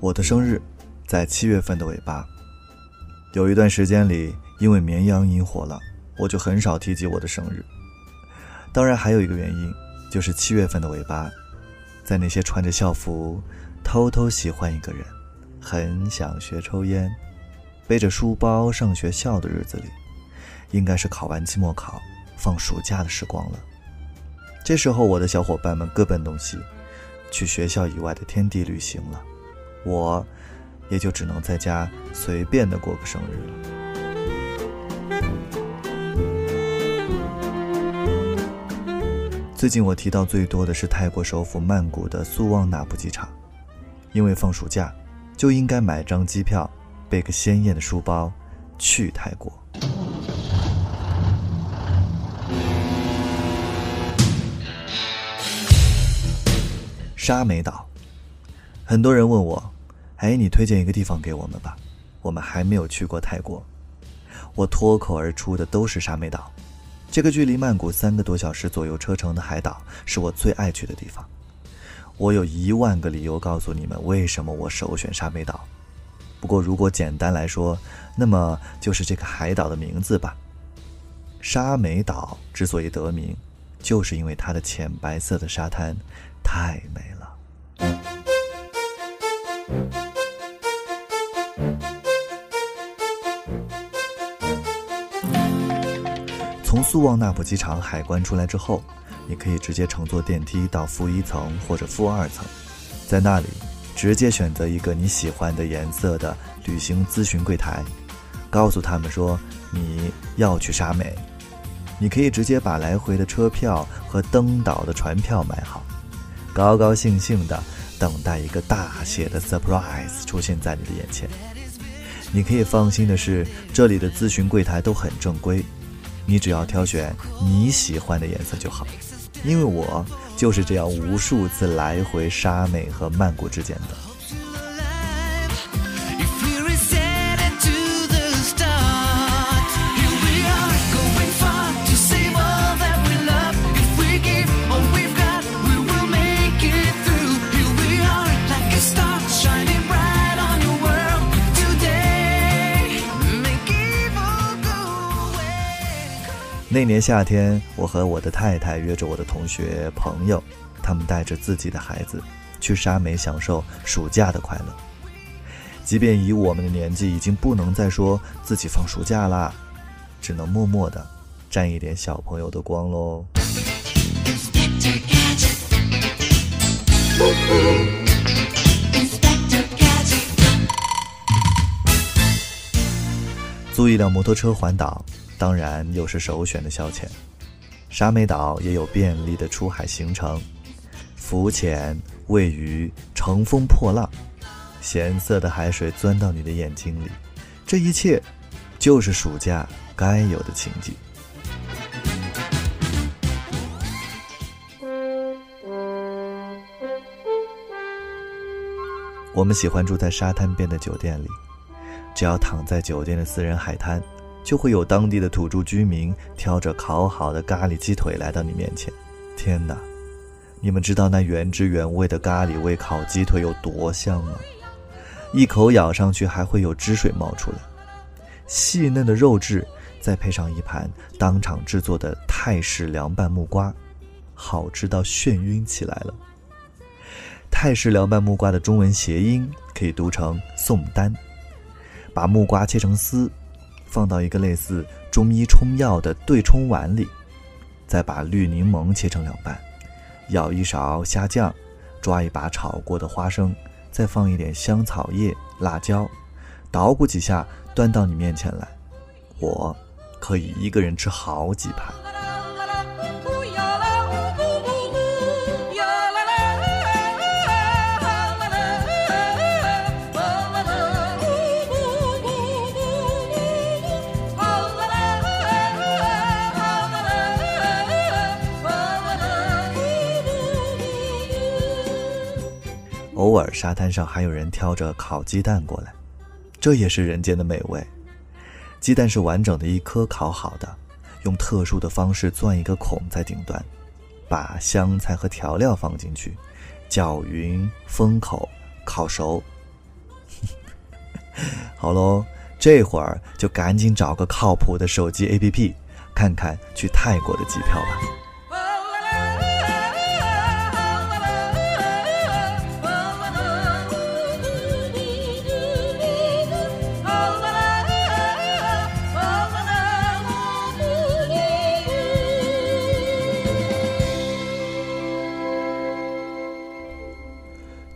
我的生日在七月份的尾巴。有一段时间里，因为绵羊引火了，我就很少提及我的生日。当然，还有一个原因，就是七月份的尾巴，在那些穿着校服、偷偷喜欢一个人、很想学抽烟、背着书包上学校的日子里，应该是考完期末考、放暑假的时光了。这时候，我的小伙伴们各奔东西，去学校以外的天地旅行了。我，也就只能在家随便的过个生日了。最近我提到最多的是泰国首府曼谷的苏旺纳普机场，因为放暑假，就应该买张机票，背个鲜艳的书包，去泰国。沙美岛。很多人问我：“哎，你推荐一个地方给我们吧，我们还没有去过泰国。”我脱口而出的都是沙美岛，这个距离曼谷三个多小时左右车程的海岛是我最爱去的地方。我有一万个理由告诉你们为什么我首选沙美岛。不过如果简单来说，那么就是这个海岛的名字吧。沙美岛之所以得名，就是因为它的浅白色的沙滩太美了。从素旺纳普机场海关出来之后，你可以直接乘坐电梯到负一层或者负二层，在那里直接选择一个你喜欢的颜色的旅行咨询柜台，告诉他们说你要去沙美，你可以直接把来回的车票和登岛的船票买好，高高兴兴的。等待一个大写的 surprise 出现在你的眼前。你可以放心的是，这里的咨询柜台都很正规，你只要挑选你喜欢的颜色就好。因为我就是这样无数次来回沙美和曼谷之间的。那年夏天，我和我的太太约着我的同学朋友，他们带着自己的孩子去沙美享受暑假的快乐。即便以我们的年纪，已经不能再说自己放暑假啦，只能默默的沾一点小朋友的光喽。租一辆摩托车环岛。当然，又是首选的消遣。沙美岛也有便利的出海行程，浮潜、喂鱼、乘风破浪，咸涩的海水钻到你的眼睛里，这一切就是暑假该有的情景。我们喜欢住在沙滩边的酒店里，只要躺在酒店的私人海滩。就会有当地的土著居民挑着烤好的咖喱鸡腿来到你面前。天哪，你们知道那原汁原味的咖喱味烤鸡腿有多香吗？一口咬上去还会有汁水冒出来，细嫩的肉质再配上一盘当场制作的泰式凉拌木瓜，好吃到眩晕起来了。泰式凉拌木瓜的中文谐音可以读成宋丹。把木瓜切成丝。放到一个类似中医冲药的对冲碗里，再把绿柠檬切成两半，舀一勺虾酱，抓一把炒过的花生，再放一点香草叶、辣椒，捣鼓几下，端到你面前来，我可以一个人吃好几盘。偶尔沙滩上还有人挑着烤鸡蛋过来，这也是人间的美味。鸡蛋是完整的一颗烤好的，用特殊的方式钻一个孔在顶端，把香菜和调料放进去，搅匀封口，烤熟，好喽，这会儿就赶紧找个靠谱的手机 APP，看看去泰国的机票吧。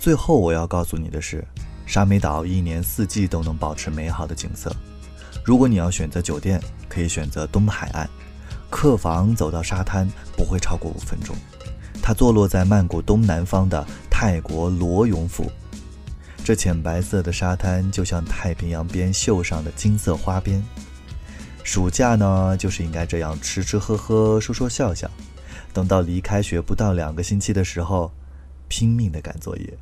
最后我要告诉你的是，沙美岛一年四季都能保持美好的景色。如果你要选择酒店，可以选择东海岸，客房走到沙滩不会超过五分钟。它坐落在曼谷东南方的泰国罗永府，这浅白色的沙滩就像太平洋边绣上的金色花边。暑假呢，就是应该这样吃吃喝喝，说说笑笑。等到离开学不到两个星期的时候，拼命的赶作业。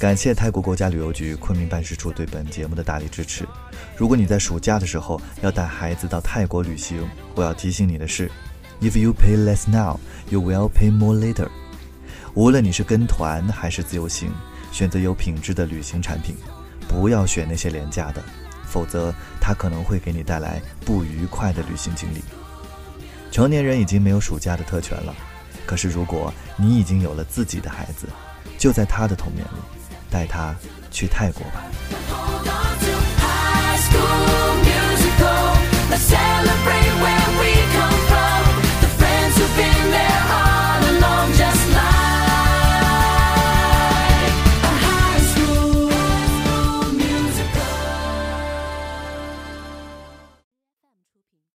感谢泰国国家旅游局昆明办事处对本节目的大力支持。如果你在暑假的时候要带孩子到泰国旅行，我要提醒你的是：If you pay less now, you will pay more later。无论你是跟团还是自由行，选择有品质的旅行产品，不要选那些廉价的，否则它可能会给你带来不愉快的旅行经历。成年人已经没有暑假的特权了，可是如果你已经有了自己的孩子，就在他的童年里。带他去泰国吧。